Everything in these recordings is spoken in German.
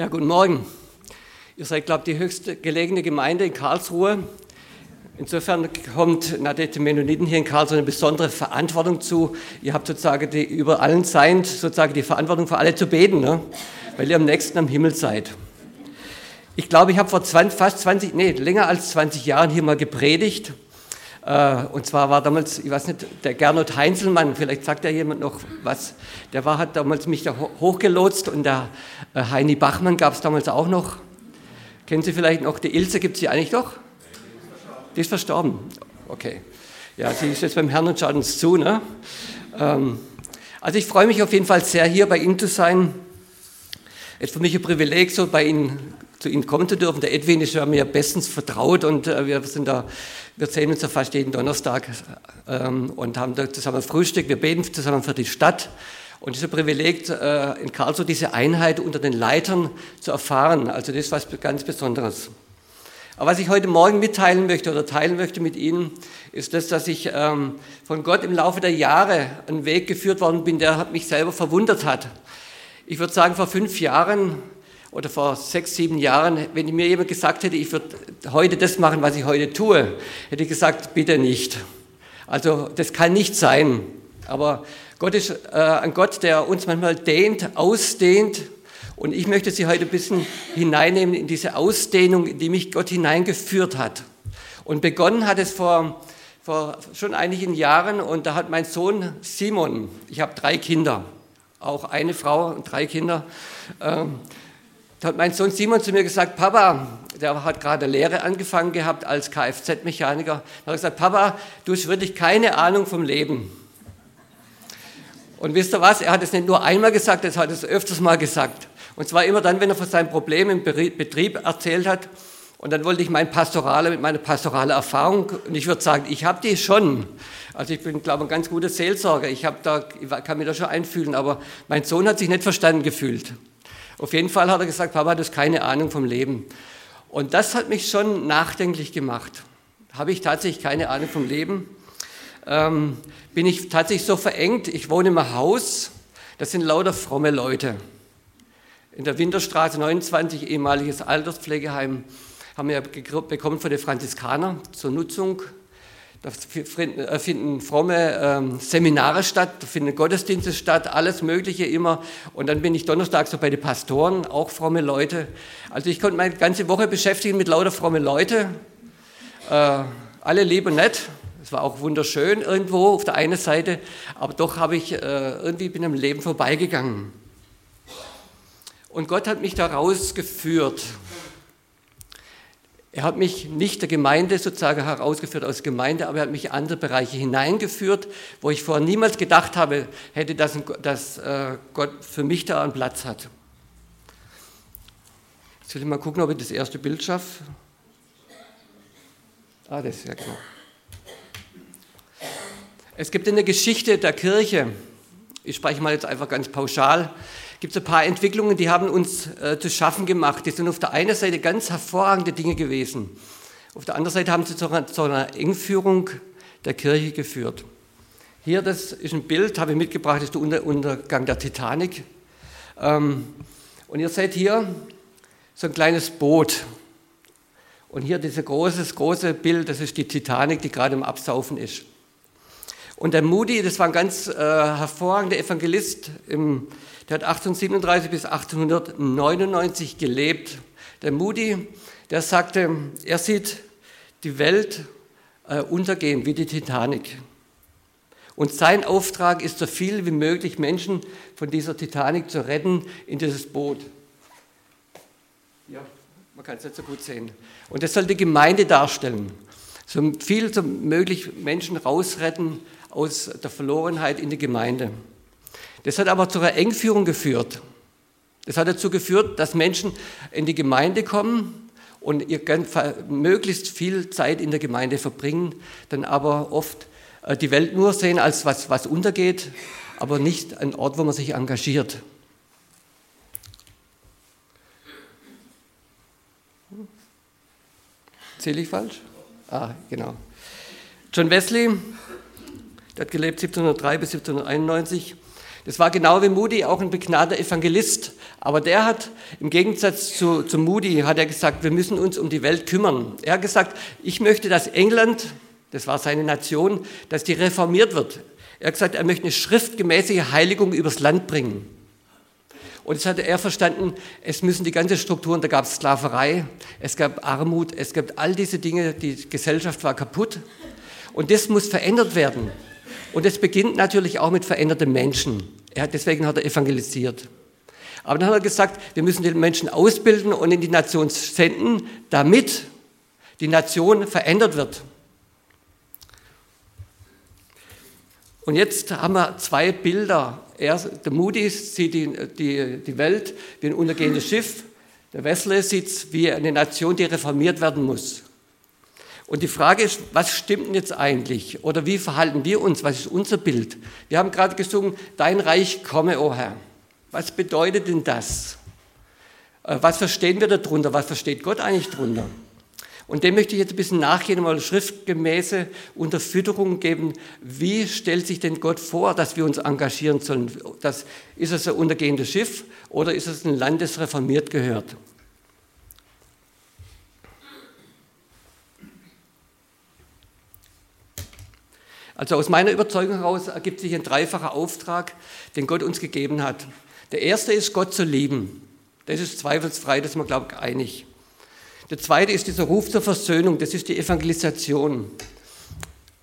Ja, guten Morgen. Ihr seid, glaube ich, die höchste gelegene Gemeinde in Karlsruhe. Insofern kommt Nadette Mennoniten hier in Karlsruhe eine besondere Verantwortung zu. Ihr habt sozusagen die, über allen Seind sozusagen die Verantwortung für alle zu beten, ne? weil ihr am nächsten am Himmel seid. Ich glaube, ich habe vor 20, fast 20, nee, länger als 20 Jahren hier mal gepredigt. Äh, und zwar war damals, ich weiß nicht, der Gernot Heinzelmann, vielleicht sagt ja jemand noch was, der war, hat damals mich da hochgelotst und der äh, Heini Bachmann gab es damals auch noch. Kennen Sie vielleicht noch, die Ilse gibt es die eigentlich doch? Die ist verstorben. Okay. Ja, sie ist jetzt beim Herrn und schaut uns zu. Ne? Ähm, also ich freue mich auf jeden Fall sehr, hier bei Ihnen zu sein. Es ist für mich ein Privileg, so bei Ihnen zu Ihnen kommen zu dürfen. Der Edwin ist ja mir bestens vertraut und äh, wir sind da, wir sehen uns ja fast jeden Donnerstag ähm, und haben da zusammen Frühstück. Wir beten zusammen für die Stadt. Und es ist ein Privileg, äh, in Karlsruhe diese Einheit unter den Leitern zu erfahren. Also das ist was ganz Besonderes. Aber was ich heute Morgen mitteilen möchte oder teilen möchte mit Ihnen, ist das, dass ich ähm, von Gott im Laufe der Jahre einen Weg geführt worden bin, der mich selber verwundert hat. Ich würde sagen, vor fünf Jahren oder vor sechs, sieben Jahren, wenn mir jemand gesagt hätte, ich würde heute das machen, was ich heute tue, hätte ich gesagt, bitte nicht. Also das kann nicht sein. Aber Gott ist äh, ein Gott, der uns manchmal dehnt, ausdehnt. Und ich möchte Sie heute ein bisschen hineinnehmen in diese Ausdehnung, in die mich Gott hineingeführt hat. Und begonnen hat es vor, vor schon einigen Jahren und da hat mein Sohn Simon, ich habe drei Kinder, auch eine Frau und drei Kinder, ähm, da hat mein Sohn Simon zu mir gesagt, Papa, der hat gerade Lehre angefangen gehabt als Kfz-Mechaniker, da hat gesagt, Papa, du hast wirklich keine Ahnung vom Leben. Und wisst ihr was, er hat es nicht nur einmal gesagt, er hat es öfters mal gesagt. Und zwar immer dann, wenn er von seinem Problem im Betrieb erzählt hat. Und dann wollte ich mein pastorale, mit meiner pastorale Erfahrung, und ich würde sagen, ich habe die schon. Also ich bin, glaube ich, ein ganz guter Seelsorger. Ich, da, ich kann mich da schon einfühlen, aber mein Sohn hat sich nicht verstanden gefühlt. Auf jeden Fall hat er gesagt, Papa, du hast keine Ahnung vom Leben. Und das hat mich schon nachdenklich gemacht. Habe ich tatsächlich keine Ahnung vom Leben? Ähm, bin ich tatsächlich so verengt? Ich wohne im Haus, das sind lauter fromme Leute. In der Winterstraße 29, ehemaliges Alterspflegeheim, haben wir bekommen von den Franziskanern zur Nutzung da äh, finden fromme ähm, Seminare statt, da finden Gottesdienste statt, alles Mögliche immer. Und dann bin ich Donnerstag so bei den Pastoren, auch fromme Leute. Also ich konnte meine ganze Woche beschäftigen mit lauter fromme Leute. Äh, alle lieb und nett. Es war auch wunderschön irgendwo auf der einen Seite, aber doch habe ich äh, irgendwie bin am Leben vorbeigegangen. Und Gott hat mich da rausgeführt. Er hat mich nicht der Gemeinde sozusagen herausgeführt aus Gemeinde, aber er hat mich in andere Bereiche hineingeführt, wo ich vorher niemals gedacht habe, hätte, dass, dass äh, Gott für mich da einen Platz hat. Jetzt will ich mal gucken, ob ich das erste Bild schaffe. Ah, das ist ja genau. Es gibt in der Geschichte der Kirche, ich spreche mal jetzt einfach ganz pauschal, gibt es ein paar Entwicklungen, die haben uns äh, zu schaffen gemacht. Die sind auf der einen Seite ganz hervorragende Dinge gewesen. Auf der anderen Seite haben sie zu einer, zu einer Engführung der Kirche geführt. Hier, das ist ein Bild, habe ich mitgebracht, das ist der Unter Untergang der Titanic. Ähm, und ihr seht hier so ein kleines Boot. Und hier dieses große, große Bild, das ist die Titanic, die gerade im Absaufen ist. Und der Moody, das war ein ganz äh, hervorragender Evangelist im der hat 1837 bis 1899 gelebt. Der Moody, der sagte, er sieht die Welt äh, untergehen wie die Titanic. Und sein Auftrag ist, so viel wie möglich Menschen von dieser Titanic zu retten in dieses Boot. Ja, man kann es nicht so gut sehen. Und das soll die Gemeinde darstellen. So viel wie möglich Menschen rausretten aus der Verlorenheit in die Gemeinde. Das hat aber zu einer Engführung geführt. Das hat dazu geführt, dass Menschen in die Gemeinde kommen und ihr möglichst viel Zeit in der Gemeinde verbringen, dann aber oft äh, die Welt nur sehen als was, was untergeht, aber nicht ein Ort, wo man sich engagiert. Zähle ich falsch? Ah, genau. John Wesley, der hat gelebt 1703 bis 1791 Das war genau wie Moody auch ein begnadeter Evangelist. Aber der hat im Gegensatz zu, zu Moody hat er gesagt, wir müssen uns um die Welt kümmern. Er hat gesagt, ich möchte, dass England, das war seine Nation, dass die reformiert wird. Er hat gesagt, er möchte eine schriftgemäße Heiligung übers Land bringen. Und das hatte er verstanden, es müssen die ganze Strukturen, da gab es Sklaverei, es gab Armut, es gab all diese Dinge, die Gesellschaft war kaputt. Und das muss verändert werden. Und es beginnt natürlich auch mit veränderten Menschen. Er, deswegen hat er evangelisiert. Aber dann hat er gesagt, wir müssen die Menschen ausbilden und in die Nation senden, damit die Nation verändert wird. Und jetzt haben wir zwei Bilder. Er, der Moody sieht die, die, die Welt wie ein untergehendes Schiff. Der Wesley sieht es wie eine Nation, die reformiert werden muss. Und die Frage ist, was stimmt denn jetzt eigentlich? Oder wie verhalten wir uns? Was ist unser Bild? Wir haben gerade gesungen, dein Reich komme, o oh Herr. Was bedeutet denn das? Äh, was verstehen wir darunter? Was versteht Gott eigentlich darunter? Und dem möchte ich jetzt ein bisschen nachgehen, mal schriftgemäße Unterfütterung geben. Wie stellt sich denn Gott vor, dass wir uns engagieren sollen? Das, ist es ein untergehendes Schiff oder ist es ein Land, das reformiert gehört? Also aus meiner Überzeugung heraus ergibt sich ein dreifacher Auftrag, den Gott uns gegeben hat. Der erste ist, Gott zu lieben. Das ist zweifelsfrei, das ist man, glaube ich, einig. Der zweite ist dieser Ruf zur Versöhnung, das ist die Evangelisation.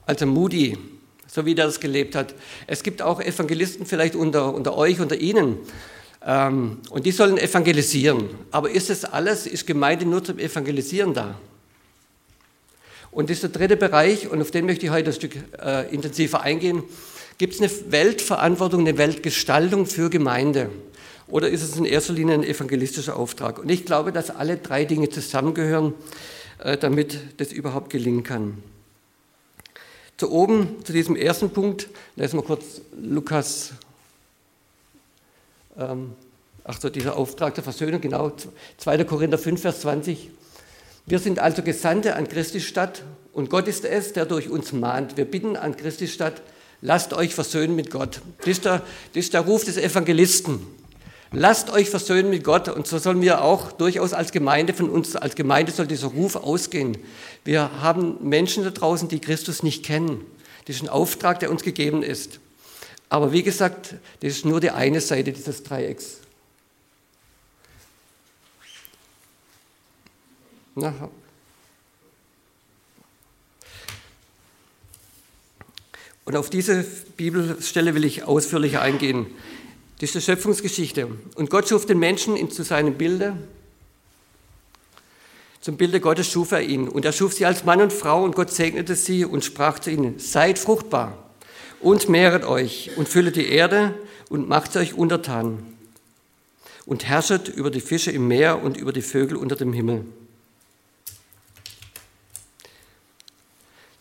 Also Moody, so wie der das gelebt hat. Es gibt auch Evangelisten vielleicht unter, unter euch, unter Ihnen. Ähm, und die sollen evangelisieren. Aber ist das alles, ist Gemeinde nur zum Evangelisieren da? Und das ist der dritte Bereich, und auf den möchte ich heute ein Stück äh, intensiver eingehen. Gibt es eine Weltverantwortung, eine Weltgestaltung für Gemeinde? Oder ist es in erster Linie ein evangelistischer Auftrag? Und ich glaube, dass alle drei Dinge zusammengehören, äh, damit das überhaupt gelingen kann. Zu oben, zu diesem ersten Punkt, lesen wir kurz Lukas, ähm, ach so, dieser Auftrag der Versöhnung, genau, 2. Korinther 5, Vers 20. Wir sind also Gesandte an Christi Stadt und Gott ist es, der durch uns mahnt. Wir bitten an Christi Stadt, lasst euch versöhnen mit Gott. Das ist, der, das ist der Ruf des Evangelisten. Lasst euch versöhnen mit Gott. Und so sollen wir auch durchaus als Gemeinde, von uns als Gemeinde soll dieser Ruf ausgehen. Wir haben Menschen da draußen, die Christus nicht kennen. Das ist ein Auftrag, der uns gegeben ist. Aber wie gesagt, das ist nur die eine Seite dieses Dreiecks. Na, und auf diese Bibelstelle will ich ausführlicher eingehen. Das ist die Schöpfungsgeschichte. Und Gott schuf den Menschen zu seinem Bilde. Zum Bilde Gottes schuf er ihn. Und er schuf sie als Mann und Frau und Gott segnete sie und sprach zu ihnen, seid fruchtbar und mehret euch und füllet die Erde und macht euch untertan und herrschet über die Fische im Meer und über die Vögel unter dem Himmel.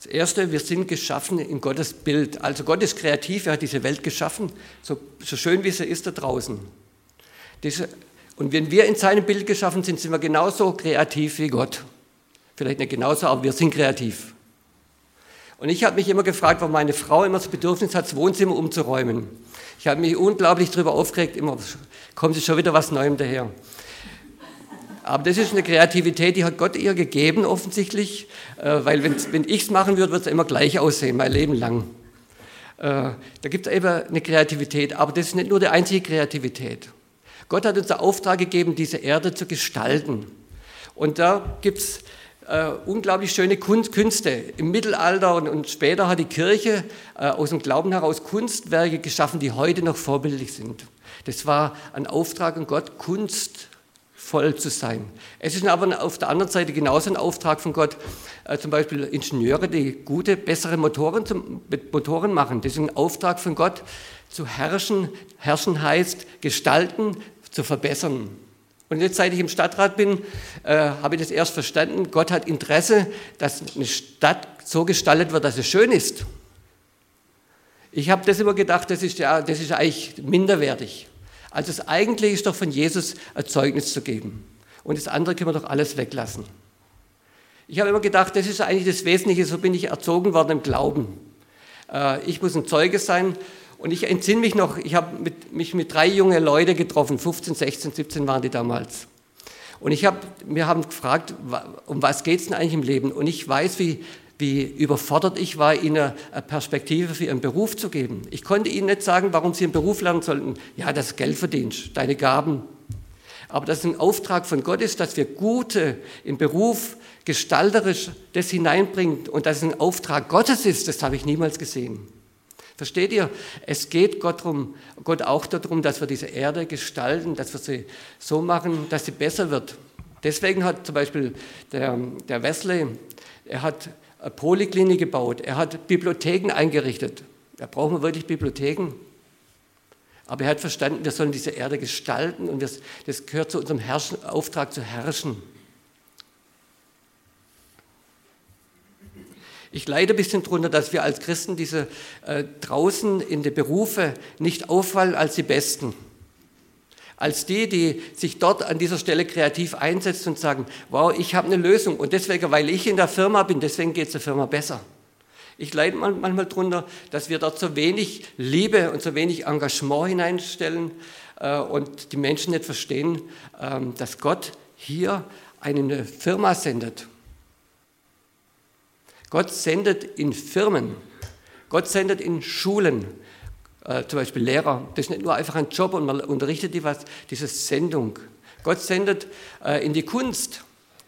Das Erste, wir sind geschaffen in Gottes Bild. Also Gott ist kreativ, er hat diese Welt geschaffen, so, so schön wie sie ist da draußen. Diese, und wenn wir in seinem Bild geschaffen sind, sind wir genauso kreativ wie Gott. Vielleicht nicht genauso, aber wir sind kreativ. Und ich habe mich immer gefragt, warum meine Frau immer das Bedürfnis hat, das Wohnzimmer umzuräumen. Ich habe mich unglaublich darüber aufgeregt, immer kommt schon wieder was Neuem daher. Aber das ist eine Kreativität, die hat Gott ihr gegeben, offensichtlich, äh, weil wenn ich es machen würde, würde es immer gleich aussehen, mein Leben lang. Äh, da gibt es eben eine Kreativität, aber das ist nicht nur die einzige Kreativität. Gott hat uns den Auftrag gegeben, diese Erde zu gestalten. Und da gibt es äh, unglaublich schöne Künste. Im Mittelalter und, und später hat die Kirche äh, aus dem Glauben heraus Kunstwerke geschaffen, die heute noch vorbildlich sind. Das war ein Auftrag an Gott, Kunst voll zu sein. Es ist aber auf der anderen Seite genauso ein Auftrag von Gott, äh, zum Beispiel Ingenieure, die gute, bessere Motoren, zum, Motoren machen. Das ist ein Auftrag von Gott, zu herrschen. Herrschen heißt gestalten, zu verbessern. Und jetzt, seit ich im Stadtrat bin, äh, habe ich das erst verstanden. Gott hat Interesse, dass eine Stadt so gestaltet wird, dass es schön ist. Ich habe das immer gedacht, das ist, ja, das ist eigentlich minderwertig. Also das Eigentliche ist doch von Jesus ein Zeugnis zu geben. Und das andere können wir doch alles weglassen. Ich habe immer gedacht, das ist eigentlich das Wesentliche, so bin ich erzogen worden im Glauben. Äh, ich muss ein Zeuge sein Und ich entsinne mich noch, ich habe mich mit drei jungen Leuten getroffen, 15, 16, 17 waren die damals. Und ich hab, wir haben gefragt, um was geht es denn eigentlich im Leben? Und ich weiß, wie, wie überfordert ich war, ihnen eine Perspektive für ihren Beruf zu geben. Ich konnte ihnen nicht sagen, warum sie einen Beruf lernen sollten. Ja, das Geldverdienst, deine Gaben. Aber dass ein Auftrag von Gott ist, dass wir Gute im Beruf gestalterisch das hineinbringen und dass es ein Auftrag Gottes ist, das habe ich niemals gesehen. Versteht ihr? Es geht Gott, drum, Gott auch darum, dass wir diese Erde gestalten, dass wir sie so machen, dass sie besser wird. Deswegen hat zum Beispiel der, der Wesley, er hat eine Poliklinik gebaut, er hat Bibliotheken eingerichtet. Da brauchen wir wirklich Bibliotheken. Aber er hat verstanden, wir sollen diese Erde gestalten und das, gehört zu unserem Herrschen, Auftrag zu herrschen. Ich leide ein bisschen darunter, dass wir als Christen diese äh, draußen in den Berufe nicht auffallen als die Besten. Als die, die sich dort an dieser Stelle kreativ einsetzen und sagen, wow, ich habe eine Lösung. Und deswegen, weil ich in der Firma bin, deswegen geht es der Firma besser. Ich leide manchmal darunter, dass wir dort so wenig Liebe und so wenig Engagement hineinstellen äh, und die Menschen nicht verstehen, äh, dass Gott hier eine Firma sendet. Gott sendet in Firmen, Gott sendet in Schulen, äh, zum Beispiel Lehrer. Das ist nicht nur einfach ein Job und man unterrichtet die was, diese Sendung. Gott sendet äh, in die Kunst.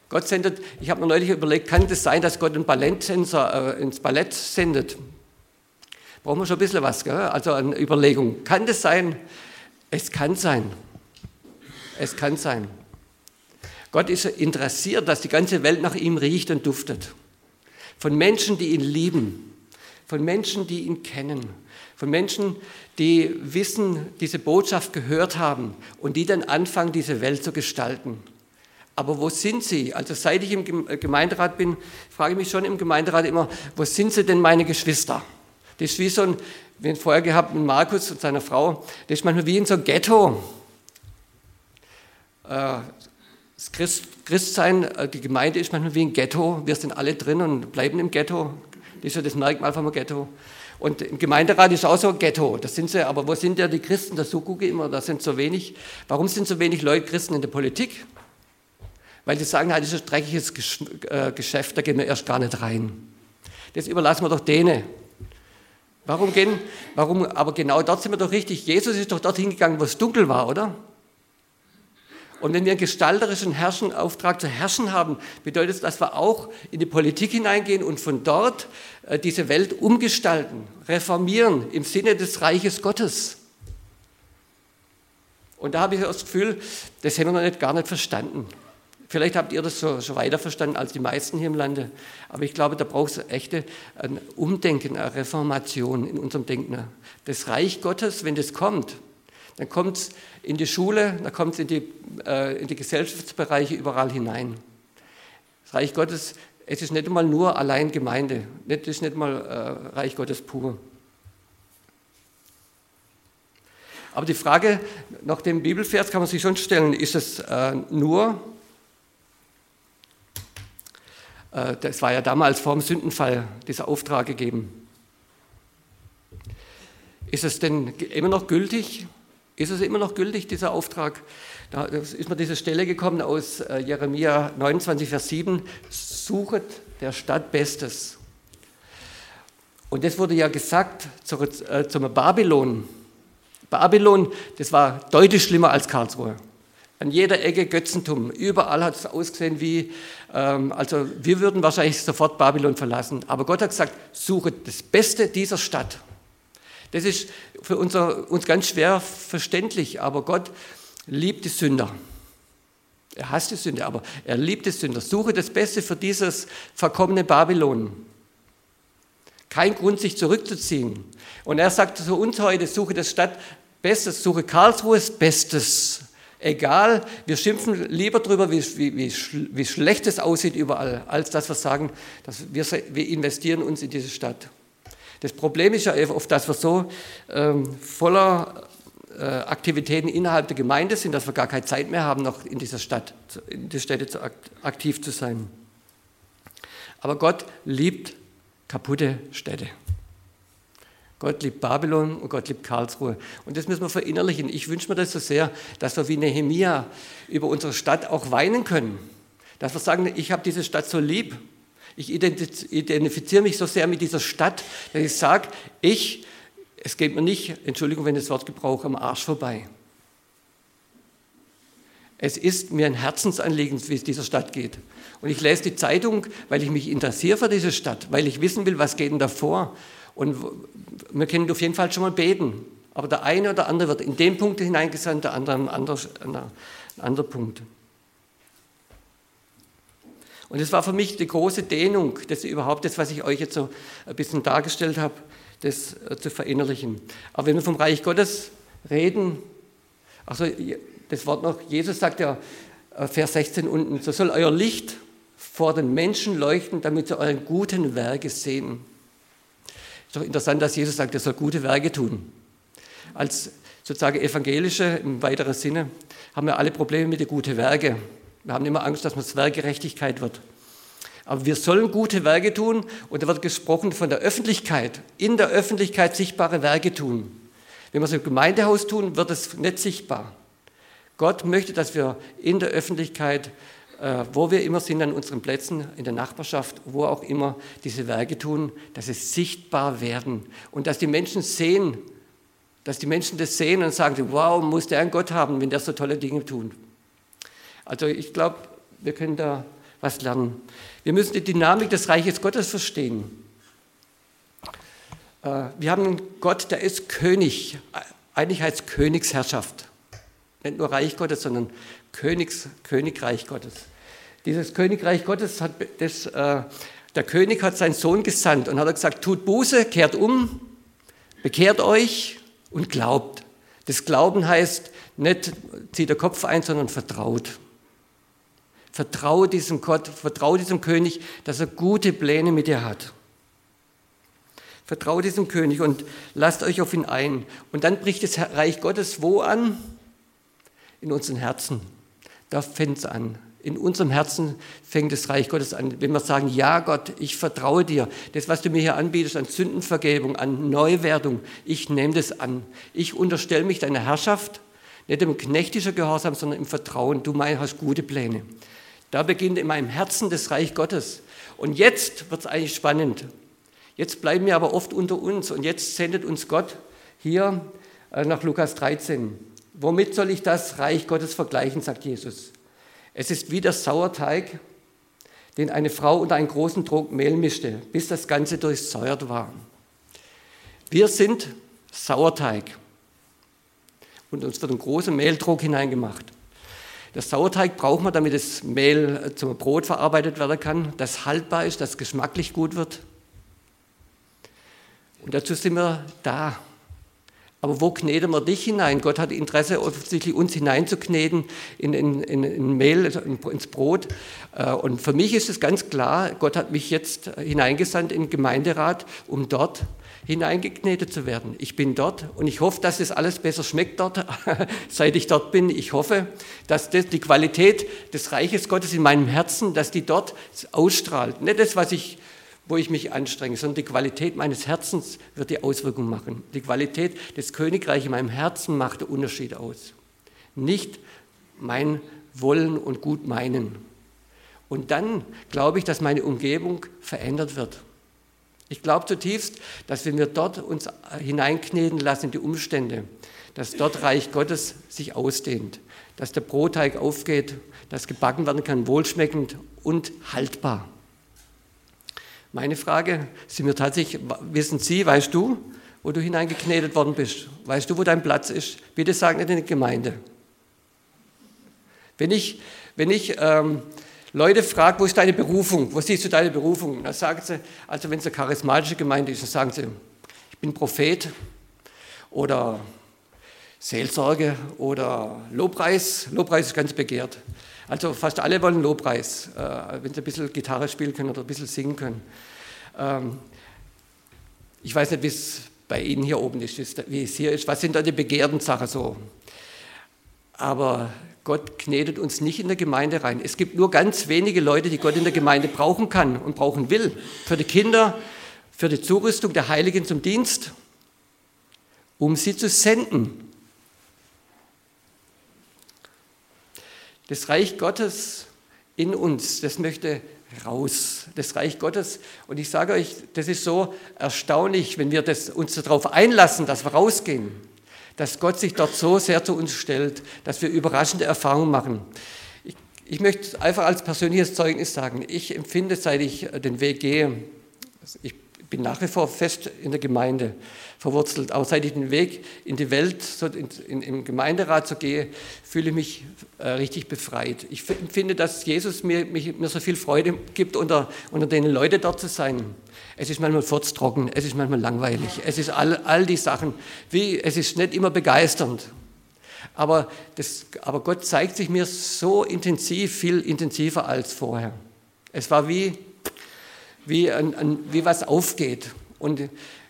Gott sendet, ich habe mir neulich überlegt, kann das sein, dass Gott einen Ballettsensor äh, ins Ballett sendet? Brauchen wir schon ein bisschen was, gell? also eine Überlegung. Kann das sein? Es kann sein. Es kann sein. Gott ist interessiert, dass die ganze Welt nach ihm riecht und duftet von Menschen, die ihn lieben, von Menschen, die ihn kennen, von Menschen, die wissen, diese Botschaft gehört haben und die dann anfangen, diese Welt zu gestalten. Aber wo sind sie? Also seit ich im äh, Gemeinderat bin, frage ich mich schon im Gemeinderat immer, wo sind sie denn meine Geschwister? Das ist wie so ein, wir haben vorher gehabt mit Markus und seiner Frau, das ist manchmal wie in so einem Ghetto. Äh, das Christ, Christsein, äh, die Gemeinde ist manchmal wie ein Ghetto. Wir sind alle drin und bleiben im Ghetto. Das ist ja das Merkmal vom Ghetto. Und im Gemeinderat ist auch so ein Ghetto. Das sind sie, aber wo sind ja die Christen? Das so gucke ich immer, da sind so wenig. Warum sind so wenig Leute Christen in der Politik? Weil sie sagen, das ist ein dreckiges äh, Geschäft, da gehen wir erst gar nicht rein. Das überlassen wir doch denen. Warum gehen, warum, aber genau dort sind wir doch richtig. Jesus ist doch dorthin gegangen, wo es dunkel war, oder? Und wenn wir einen gestalterischen Herrschen, Auftrag zu herrschen haben, bedeutet das, dass wir auch in die Politik hineingehen und von dort äh, diese Welt umgestalten, reformieren im Sinne des Reiches Gottes. Und da habe ich das Gefühl, das haben wir noch nicht, gar nicht verstanden. Vielleicht habt ihr das schon, weiter verstanden als die meisten hier im Lande. Aber ich glaube, da braucht es echte ein Umdenken, eine Reformation in unserem Denken. Das Reich Gottes, wenn das kommt, dann kommt es in die Schule, dann kommt es in, die, äh, in die Gesellschaftsbereiche überall hinein. Das Reich Gottes, es ist nicht einmal nur allein Gemeinde, es ist nicht mal äh, Reich Gottes pur. Aber die Frage nach dem Bibelvers kann man sich schon stellen, ist es äh, nur, äh, das war ja damals vor dem Sündenfall dieser Auftrag gegeben, ist es denn immer noch gültig? Ist es immer noch gültig, dieser Auftrag? Da ist mir diese Stelle gekommen aus äh, Jeremia 29, Vers 7. Suchet der Stadt Bestes. Und das wurde ja gesagt äh, zum Babylon. Babylon, das war deutlich schlimmer als Karlsruhe. An jeder Ecke Götzentum. Überall hat es ausgesehen wie, ähm, also wir würden wahrscheinlich sofort Babylon verlassen. Aber Gott hat gesagt, suchet das Beste dieser Stadt. Das ist für unser, uns ganz schwer verständlich, aber Gott liebt die Sünder. Er hasst die Sünde, aber er liebt die Sünder. Suche das Beste für dieses verkommene Babylon. Kein Grund, sich zurückzuziehen. Und er sagt zu uns heute, suche das Stadt Bestes, suche Karlsruhes Bestes. Egal, wir schimpfen lieber darüber, wie, wie, wie, wie schlecht es aussieht überall, als dass wir sagen, dass wir, wir investieren uns in diese Stadt. Das Problem ist ja oft, dass wir so ähm, voller äh, Aktivitäten innerhalb der Gemeinde sind, dass wir gar keine Zeit mehr haben, noch in dieser Stadt, in der Städte zu, aktiv zu sein. Aber Gott liebt kaputte Städte. Gott liebt Babylon und Gott liebt Karlsruhe. Und das müssen wir verinnerlichen. Ich wünsche mir das so sehr, dass wir wie Nehemia über unsere Stadt auch weinen können. Dass wir sagen, ich habe diese Stadt so lieb. Ich identifiziere mich so sehr mit dieser Stadt, dass ich sage, ich, es geht mir nicht, Entschuldigung, wenn ich das Wort gebrauche, am Arsch vorbei. Es ist mir ein Herzensanliegen, wie es dieser Stadt geht. Und ich lese die Zeitung, weil ich mich interessiere für diese Stadt, weil ich wissen will, was geht denn da vor. Und wir können auf jeden Fall schon mal beten. Aber der eine oder andere wird in den Punkt hineingesandt, der andere an einen anderen Punkt. Und es war für mich die große Dehnung, das überhaupt das, was ich euch jetzt so ein bisschen dargestellt habe, das äh, zu verinnerlichen. Aber wenn wir vom Reich Gottes reden, also das Wort noch, Jesus sagt ja, äh, Vers 16 unten, so soll euer Licht vor den Menschen leuchten, damit sie euren guten Werke sehen. Ist doch interessant, dass Jesus sagt, er soll gute Werke tun. Als sozusagen Evangelische im weiteren Sinne haben wir alle Probleme mit den guten Werken. Wir haben immer Angst, dass es Werkgerechtigkeit wird. Aber wir sollen gute Werke tun und da wird gesprochen von der Öffentlichkeit, in der Öffentlichkeit sichtbare Werke tun. Wenn wir es im Gemeindehaus tun, wird es nicht sichtbar. Gott möchte, dass wir in der Öffentlichkeit äh, wo wir immer sind, an unseren Plätzen, in der Nachbarschaft, wo auch immer diese Werke tun, dass sie sichtbar werden und dass die Menschen sehen, dass die Menschen das sehen und sagen, wow, muss der einen Gott haben, wenn der so tolle Dinge tut. Also ich glaube, wir können da was lernen. Wir müssen die Dynamik des Reiches Gottes verstehen. Äh, wir haben einen Gott, der ist König, eigentlich heißt Königsherrschaft. Nicht nur Reich Gottes, sondern Königs, Königreich Gottes. Dieses Königreich Gottes hat das, äh, der König hat seinen Sohn gesandt und hat gesagt, tut Buße, kehrt um, bekehrt euch und glaubt. Das Glauben heißt nicht zieht der Kopf ein, sondern vertraut. Vertraue diesem Gott, vertraue diesem König, dass er gute Pläne mit dir hat. Vertraue diesem König und lasst euch auf ihn ein. Und dann bricht das Reich Gottes wo an? In unseren Herzen. Da fängt es an. In unserem Herzen fängt das Reich Gottes an. Wenn wir sagen, ja Gott, ich vertraue dir, das, was du mir hier anbietest an Sündenvergebung, an Neuwertung, ich nehme das an. Ich unterstelle mich deiner Herrschaft, nicht im knechtischen Gehorsam, sondern im Vertrauen. Du meinst, hast gute Pläne. Da beginnt in meinem Herzen das Reich Gottes. Und jetzt wird es eigentlich spannend. Jetzt bleiben wir aber oft unter uns und jetzt sendet uns Gott hier äh, nach Lukas 13. Womit soll ich das Reich Gottes vergleichen, sagt Jesus. Es ist wie der Sauerteig, den eine Frau unter einen großen Trog Mehl mischte, bis das Ganze durchsäuert war. Wir sind Sauerteig. Und uns wird ein großer Mehltrog hineingemacht. Das Sauerteig braucht man, damit das Mehl zum Brot verarbeitet werden kann, das haltbar ist, das geschmacklich gut wird. Und dazu sind wir da. Aber wo kneten wir dich hinein? Gott hat Interesse, offensichtlich uns hineinzukneten in, in, in, in Mehl, ins Brot. Äh, und für mich ist es ganz klar, Gott hat mich jetzt hineingesandt in den Gemeinderat, um dort hineingeknetet zu werden. Ich bin dort und ich hoffe, dass es alles besser schmeckt dort, seit ich dort bin. Ich hoffe, dass das, die Qualität des Reiches Gottes in meinem Herzen, dass die dort ausstrahlt. Nicht das, was ich wo ich mich anstrenge, sondern die Qualität meines Herzens wird die Auswirkung machen. Die Qualität des Königreichs in meinem Herzen macht den Unterschied aus. Nicht mein Wollen und Gutmeinen. Und dann glaube ich, dass meine Umgebung verändert wird. Ich glaube zutiefst, dass wenn wir dort uns hineinkneten lassen in die Umstände, dass dort Reich Gottes sich ausdehnt, dass der Brotteig aufgeht, dass gebacken werden kann, wohlschmeckend und haltbar. Meine Frage, sind wir tatsächlich, wissen Sie, weißt du, wo du hineingeknetet worden bist? Weißt du, wo dein Platz ist? Bitte sag nicht in die Gemeinde. Wenn ich, wenn ich ähm, Leute frage, wo ist deine Berufung? Wo siehst du deine Berufung? Dann sagen sie, also wenn es eine charismatische Gemeinde ist, dann sagen sie, ich bin Prophet oder Seelsorge oder Lobpreis. Lobpreis ist ganz begehrt. Also fast alle wollen Lobpreis, äh, wenn sie ein bisschen Gitarre spielen können oder ein bisschen singen können. Ähm, ich weiß nicht, wie es bei Ihnen hier oben ist, wie es hier ist. Was sind da die begehrten Sachen so? Aber Gott knetet uns nicht in der Gemeinde rein. Es gibt nur ganz wenige Leute, die Gott in der Gemeinde brauchen kann und brauchen will. Für die Kinder, für die Zurüstung der Heiligen zum Dienst um sie zu senden. Das Reich Gottes in uns, das möchte raus. Das Reich Gottes. Und ich sage euch, das ist so erstaunlich, wenn wir das, uns darauf einlassen, dass wir rausgehen, dass Gott sich dort so sehr zu uns stellt, dass wir überraschende Erfahrungen machen. Ich, ich möchte einfach als persönliches Zeugnis sagen, ich empfinde, seit ich den Weg gehe, ich bin nach wie vor fest in der Gemeinde verwurzelt. Auch seit ich den Weg in die Welt, so in, in, im Gemeinderat so gehe, fühle ich mich äh, richtig befreit. Ich finde, dass Jesus mir, mich, mir so viel Freude gibt, unter, unter den Leuten dort zu sein. Es ist manchmal furztrocken, es ist manchmal langweilig, es ist all, all die Sachen, wie, es ist nicht immer begeisternd. Aber, das, aber Gott zeigt sich mir so intensiv, viel intensiver als vorher. Es war wie wie, ein, ein, wie was aufgeht. Und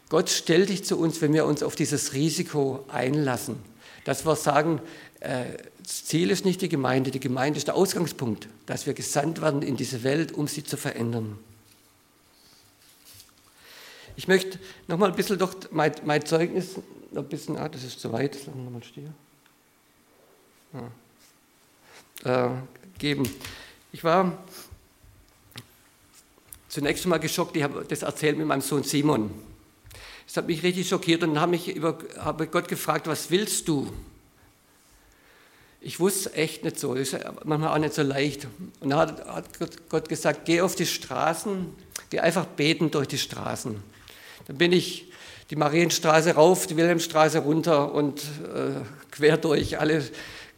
Gott stellt dich zu uns, wenn wir uns auf dieses Risiko einlassen. Dass wir sagen, äh, das Ziel ist nicht die Gemeinde, die Gemeinde ist der Ausgangspunkt, dass wir gesandt werden in diese Welt, um sie zu verändern. Ich möchte noch mal ein bisschen durch mein, mein Zeugnis, ein bisschen, ah, das ist zu weit, lassen wir mal stehen. Ja. Äh, geben. Ich war zunächst einmal geschockt, ich habe das erzählt mit meinem Sohn Simon. Das hat mich richtig schockiert und habe ich über, habe Gott gefragt, was willst du? Ich wusste echt nicht so, das ist manchmal auch nicht so leicht. Und dann hat Gott gesagt, geh auf die Straßen, geh einfach beten durch die Straßen. Dann bin ich die Marienstraße rauf, die Wilhelmstraße runter und äh, quer durch alle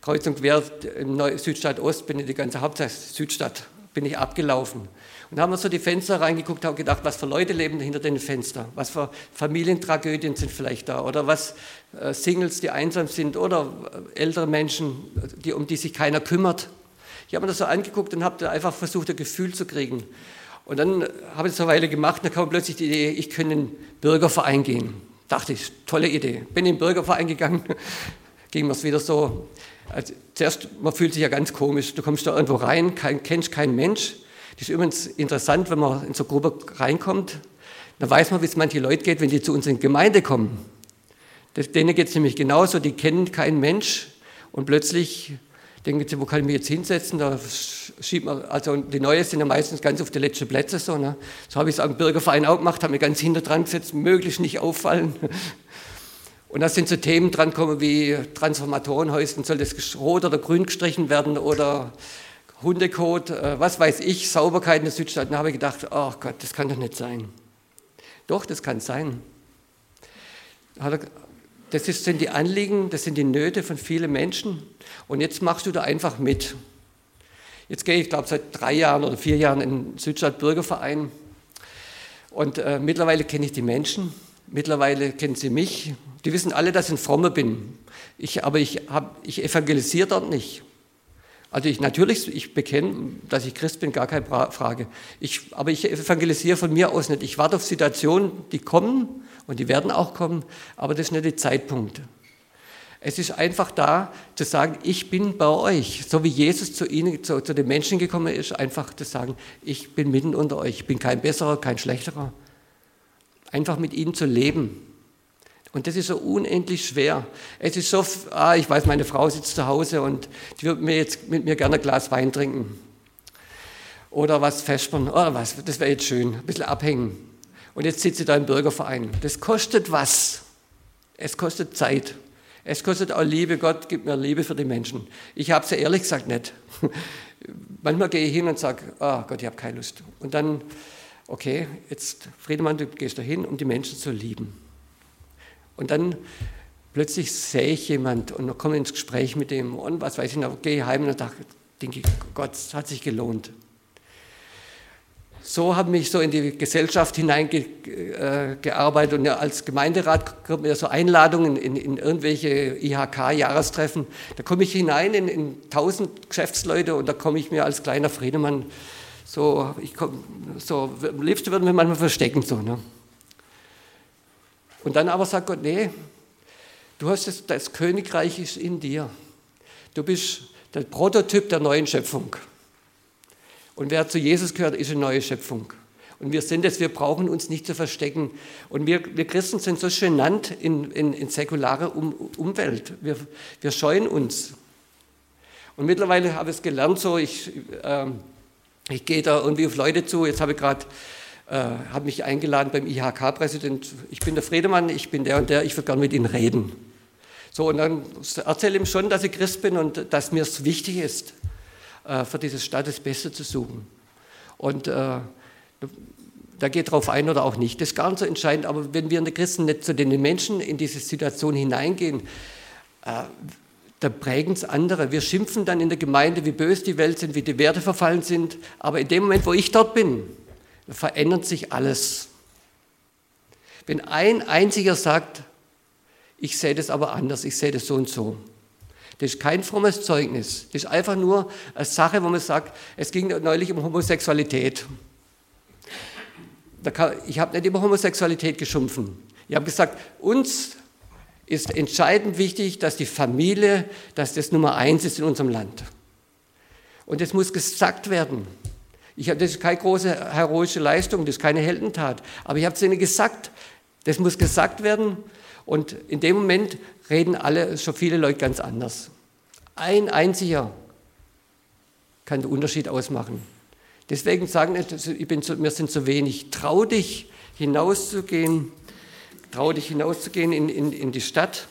kreuz und quer im Südstadt Ost, bin in die ganze Hauptstadt Südstadt, bin ich abgelaufen. Und haben wir so die Fenster reingeguckt, haben gedacht, was für Leute leben hinter den Fenstern, was für Familientragödien sind vielleicht da oder was äh, Singles, die einsam sind oder äh, ältere Menschen, die, um die sich keiner kümmert. Ich habe mir das so angeguckt und habe einfach versucht, ein Gefühl zu kriegen. Und dann habe ich es eine Weile gemacht, dann kam plötzlich die Idee, ich könnte in den Bürgerverein gehen. Dachte ich, tolle Idee. Bin in den Bürgerverein gegangen, ging mir es wieder so. Also zuerst, man fühlt sich ja ganz komisch. Du kommst da irgendwo rein, kein, kennst keinen Mensch. Das ist übrigens interessant, wenn man in so eine Gruppe reinkommt, dann weiß man, wie es manche Leute geht, wenn die zu uns in die Gemeinde kommen. Das, denen geht es nämlich genauso, die kennen keinen Mensch und plötzlich denken sie, wo kann ich mich jetzt hinsetzen? Da schiebt man, also die Neuen sind ja meistens ganz auf die letzten Plätze so. Ne? So habe ich es im Bürgerverein auch gemacht, habe mich ganz hinter dran gesetzt, möglichst nicht auffallen. Und da sind so Themen dran gekommen wie Transformatorenhäuschen, soll das rot oder grün gestrichen werden oder Hundekot, äh, was weiß ich, Sauberkeit in der Südstadt. Und da habe ich gedacht, oh Gott, das kann doch nicht sein. Doch, das kann sein. Das sind die Anliegen, das sind die Nöte von vielen Menschen. Und jetzt machst du da einfach mit. Jetzt gehe ich, glaube seit drei Jahren oder vier Jahren in den Südstadt Bürgerverein. Und äh, mittlerweile kenne ich die Menschen. Mittlerweile kennen sie mich. Die wissen alle, dass ich ein Frommer bin. Ich, aber ich, hab, ich evangelisiere dort nicht. Also ich natürlich, ich bekenne, dass ich Christ bin, gar keine Frage. Ich, aber ich evangelisiere von mir aus nicht. Ich warte auf Situationen, die kommen und die werden auch kommen, aber das ist nicht der Zeitpunkt. Es ist einfach da zu sagen, ich bin bei euch, so wie Jesus zu ihnen, zu, zu den Menschen gekommen ist, einfach zu sagen, ich bin mitten unter euch, ich bin kein besserer, kein schlechterer. Einfach mit ihnen zu leben. Und das ist so unendlich schwer. Es ist so, ah, ich weiß, meine Frau sitzt zu Hause und die würde mir jetzt mit mir gerne ein Glas Wein trinken. Oder was festspern, oder was, das wäre jetzt schön, ein bisschen abhängen. Und jetzt sitzt sie da im Bürgerverein. Das kostet was. Es kostet Zeit. Es kostet auch Liebe. Gott gibt mir Liebe für die Menschen. Ich habe es ja ehrlich gesagt nicht. Manchmal gehe ich hin und sage, oh Gott, ich habe keine Lust. Und dann, okay, jetzt Friedemann, du gehst da hin, um die Menschen zu lieben. Und dann plötzlich sehe ich jemand und komme ins Gespräch mit dem und was weiß ich noch, gehe heim und denke ich, Gott, es hat sich gelohnt. So habe ich so in die Gesellschaft hineingearbeitet und als Gemeinderat kommt mir so Einladungen in, in irgendwelche IHK-Jahrestreffen. Da komme ich hinein in, in tausend Geschäftsleute und da komme ich mir als kleiner Friedemann so, ich komm, so, am liebsten würden wir manchmal verstecken so. Ne? Und dann aber sagt Gott, nee, du hast das, das Königreich ist in dir. Du bist der Prototyp der neuen Schöpfung. Und wer zu Jesus gehört, ist eine neue Schöpfung. Und wir sind es, wir brauchen uns nicht zu verstecken. Und wir, wir Christen sind so genannt in, in, in säkulare um, Umwelt. Wir, wir scheuen uns. Und mittlerweile habe ich es gelernt, so ich, äh, ich gehe da irgendwie auf Leute zu. Jetzt habe ich gerade äh, mich eingeladen beim IHK-Präsident. Ich bin der Friedemann, ich bin der und der, ich würde gerne mit Ihnen reden. So, und dann erzähle ihm schon, dass ich Christ bin und dass mir es wichtig ist, äh, für diese Stadt das Beste zu suchen. Und äh, da geht drauf ein oder auch nicht. Das ist gar nicht so entscheidend, aber wenn wir in der Christen nicht zu den Menschen in diese Situation hineingehen, äh, da prägen es andere. Wir schimpfen dann in der Gemeinde, wie böse die Welt sind, wie die Werte verfallen sind. Aber in dem Moment, wo ich dort bin, verändert sich alles. Wenn ein einziger sagt, ich sehe das aber anders, ich sehe das so und so. Das ist kein frommes Zeugnis. Das ist einfach nur eine Sache, wo man sagt, es ging neulich um Homosexualität. ich habe nicht über Homosexualität geschumpfen. Ich habe gesagt, uns ist entscheidend wichtig, dass die Familie, dass das Nummer eins ist in unserem Land. Und das muss gesagt werden. Ich habe, das ist keine große heroische Leistung, das ist keine Heldentat. Aber ich habe es ihnen gesagt, das muss gesagt werden. Und in dem Moment reden alle, schon viele Leute ganz anders. Ein einziger kann den Unterschied ausmachen. Deswegen sagen ich bin zu, wir sind zu wenig. Trau dich hinauszugehen, trau dich hinauszugehen in, in, in die Stadt,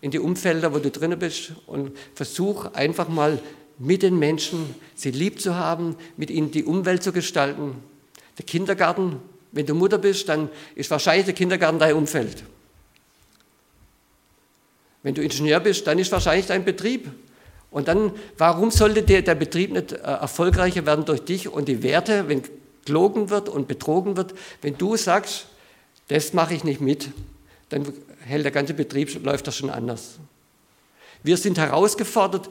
in die Umfelder, wo du drin bist und versuch einfach mal mit den Menschen, sie lieb zu haben, mit ihnen die Umwelt zu gestalten. Der Kindergarten, wenn du Mutter bist, dann ist wahrscheinlich der Kindergarten dein Umfeld. Wenn du Ingenieur bist, dann ist wahrscheinlich dein Betrieb. Und dann, warum sollte der, der Betrieb nicht äh, erfolgreicher werden durch dich und die Werte, wenn gelogen wird und betrogen wird? Wenn du sagst, das mache ich nicht mit, dann hält der ganze Betrieb, läuft das schon anders. Wir sind herausgefordert,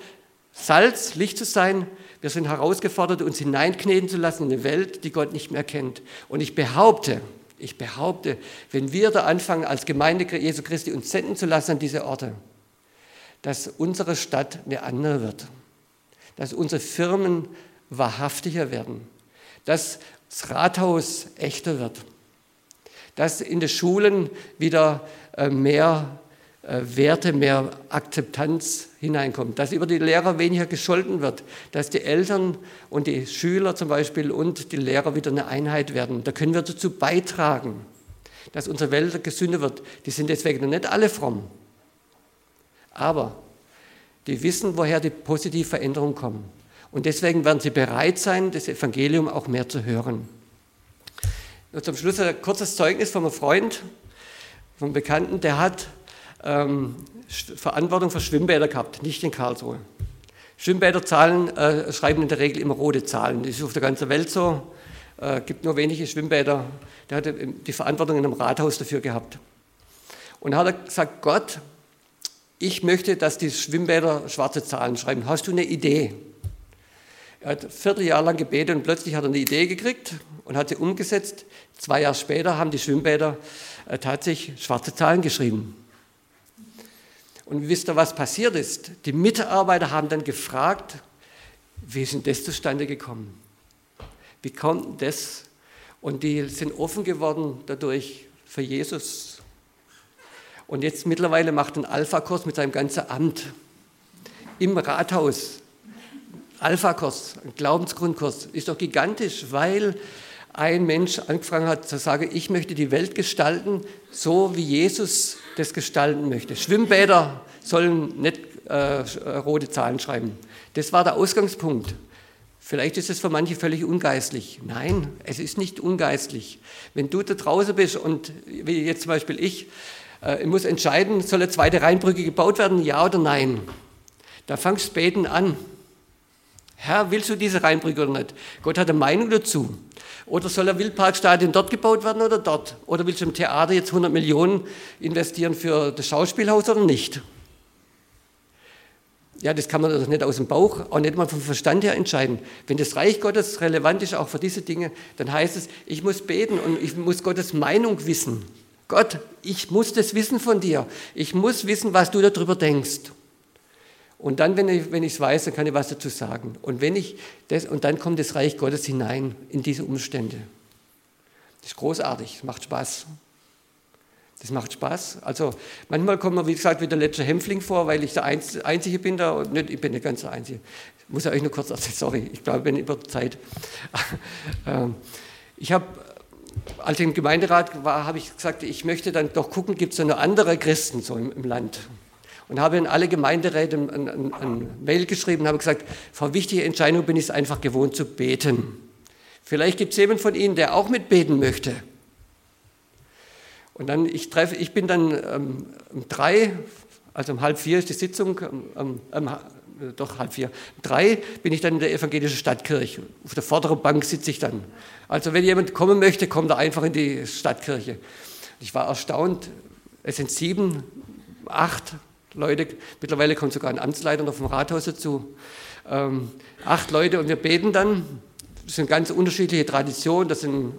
Salz, Licht zu sein. Wir sind herausgefordert, uns hineinkneten zu lassen in eine Welt, die Gott nicht mehr kennt. Und ich behaupte, ich behaupte, wenn wir da anfangen, als Gemeinde Jesu Christi uns senden zu lassen an diese Orte, dass unsere Stadt eine andere wird, dass unsere Firmen wahrhaftiger werden, dass das Rathaus echter wird, dass in den Schulen wieder äh, mehr Werte, mehr Akzeptanz hineinkommt, dass über die Lehrer weniger gescholten wird, dass die Eltern und die Schüler zum Beispiel und die Lehrer wieder eine Einheit werden. Da können wir dazu beitragen, dass unsere Welt gesünder wird. Die sind deswegen noch nicht alle fromm, aber die wissen, woher die positive Veränderungen kommen. Und deswegen werden sie bereit sein, das Evangelium auch mehr zu hören. Und zum Schluss ein kurzes Zeugnis von einem Freund, vom Bekannten, der hat ähm, Verantwortung für Schwimmbäder gehabt, nicht in Karlsruhe. Schwimmbäder zahlen, äh, schreiben in der Regel immer rote Zahlen. Das ist auf der ganzen Welt so. Es äh, gibt nur wenige Schwimmbäder. Der hatte die Verantwortung in einem Rathaus dafür gehabt. Und hat er gesagt, Gott, ich möchte, dass die Schwimmbäder schwarze Zahlen schreiben. Hast du eine Idee? Er hat ein Vierteljahr lang gebetet und plötzlich hat er eine Idee gekriegt und hat sie umgesetzt. Zwei Jahre später haben die Schwimmbäder äh, tatsächlich schwarze Zahlen geschrieben. Und wisst ihr, was passiert ist? Die Mitarbeiter haben dann gefragt, wie ist denn das zustande gekommen? Wie kommt das? Und die sind offen geworden dadurch für Jesus. Und jetzt mittlerweile macht ein Alpha-Kurs mit seinem ganzen Amt im Rathaus. Alpha-Kurs, ein Glaubensgrundkurs, ist doch gigantisch, weil ein Mensch angefangen hat zu sagen, ich möchte die Welt gestalten, so wie Jesus das gestalten möchte. Schwimmbäder sollen nicht äh, rote Zahlen schreiben. Das war der Ausgangspunkt. Vielleicht ist es für manche völlig ungeistlich. Nein, es ist nicht ungeistlich. Wenn du da draußen bist und wie jetzt zum Beispiel ich, äh, ich muss entscheiden, soll eine zweite Rheinbrücke gebaut werden, ja oder nein? Da fangst du beten an. Herr, willst du diese Rheinbrücke oder nicht? Gott hat eine Meinung dazu. Oder soll ein Wildparkstadion dort gebaut werden oder dort? Oder willst du im Theater jetzt 100 Millionen investieren für das Schauspielhaus oder nicht? Ja, das kann man doch nicht aus dem Bauch, auch nicht mal vom Verstand her entscheiden. Wenn das Reich Gottes relevant ist, auch für diese Dinge, dann heißt es, ich muss beten und ich muss Gottes Meinung wissen. Gott, ich muss das wissen von dir. Ich muss wissen, was du darüber denkst. Und dann, wenn ich es weiß, dann kann ich was dazu sagen. Und, wenn ich das, und dann kommt das Reich Gottes hinein in diese Umstände. Das ist großartig, das macht Spaß. Das macht Spaß. Also manchmal kommt man, wie gesagt, wie der letzte Hämpfling vor, weil ich der Einzige bin da und nicht, ich bin nicht ganz der Einzige. Ich muss euch nur kurz erzählen, sorry, ich glaube, ich bin über Zeit. Ähm, ich habe, als ich im Gemeinderat war, habe ich gesagt, ich möchte dann doch gucken, gibt es noch andere Christen so im, im Land und habe in alle Gemeinderäte ein, Mail geschrieben und habe gesagt, vor wichtige Entscheidungen bin ich es einfach gewohnt zu beten. Vielleicht gibt es jemanden von Ihnen, der auch mitbeten möchte. Und dann, ich treffe, ich bin dann ähm, um drei, also um halb vier ist die Sitzung, ähm, ähm, doch halb vier, um drei bin ich dann in der evangelischen Stadtkirche. Auf der vorderen Bank sitze ich dann. Also wenn jemand kommen möchte, kommt er einfach in die Stadtkirche. Ich war erstaunt, es sind sieben, acht Leute, mittlerweile kommt sogar ein Amtsleiter noch vom Rathaus dazu, ähm, acht Leute und wir beten dann. Das sind ganz unterschiedliche Traditionen, das sind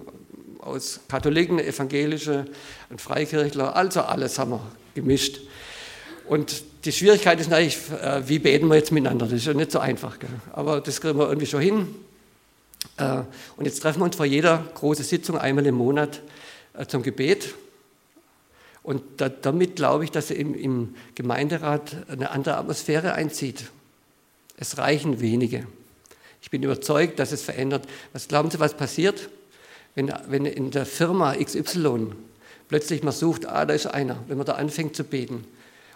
aus Katholiken, Evangelische und Freikirchler, also alles haben wir gemischt. Und die Schwierigkeit ist natürlich, äh, wie beten wir jetzt miteinander? Das ist ja nicht so einfach, gell? aber das kriegen wir irgendwie schon hin. Äh, und jetzt treffen wir uns vor jeder großen Sitzung einmal im Monat äh, zum Gebet. Und da, damit glaube ich, dass im, im Gemeinderat eine andere Atmosphäre einzieht. Es reichen wenige. Ich bin überzeugt, dass es verändert. Was glauben Sie, was passiert, wenn, wenn in der Firma XY plötzlich man sucht, ah, da ist einer, wenn man da anfängt zu beten.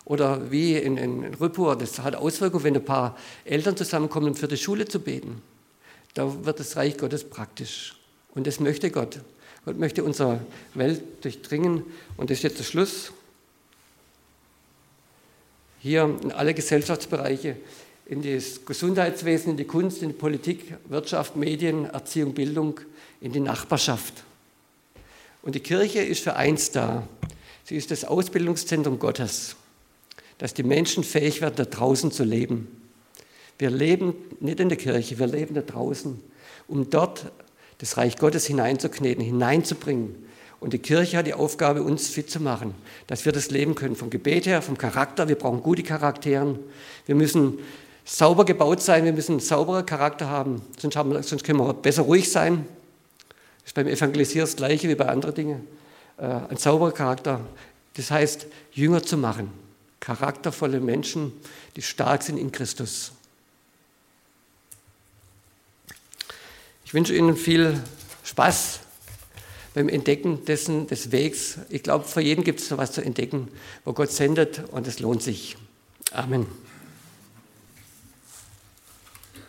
Oder wie in, in, Rüppur, das hat Auswirkungen, wenn ein paar Eltern zusammenkommen, um für die Schule zu beten. Da wird das Reich Gottes praktisch. Und das möchte Gott. Gott möchte unsere Welt durchdringen. Und das ist jetzt der Schluss. Hier in alle Gesellschaftsbereiche, in das Gesundheitswesen, in die Kunst, in die Politik, Wirtschaft, Medien, Erziehung, Bildung, in die Nachbarschaft. Und die Kirche ist für eins da. Sie ist das Ausbildungszentrum Gottes, dass die Menschen fähig werden, da draußen zu leben. Wir leben nicht in der Kirche, wir leben da draußen, um dort das Reich Gottes hineinzukneten, hineinzubringen. Und die Kirche hat die Aufgabe, uns fit zu machen, dass wir das leben können, vom Gebet her, vom Charakter. Wir brauchen gute Charakteren. Wir müssen sauber gebaut sein, wir müssen einen sauberen Charakter haben, sonst, haben sonst können wir besser ruhig sein. Das ist beim Evangelisieren das Gleiche wie bei anderen Dingen. Äh, ein sauberer Charakter, das heißt, Jünger zu machen. Charaktervolle Menschen, die stark sind in Christus. Ich wünsche Ihnen viel Spaß beim Entdecken dessen, des Wegs. Ich glaube, für jeden gibt es so etwas zu entdecken, wo Gott sendet und es lohnt sich. Amen.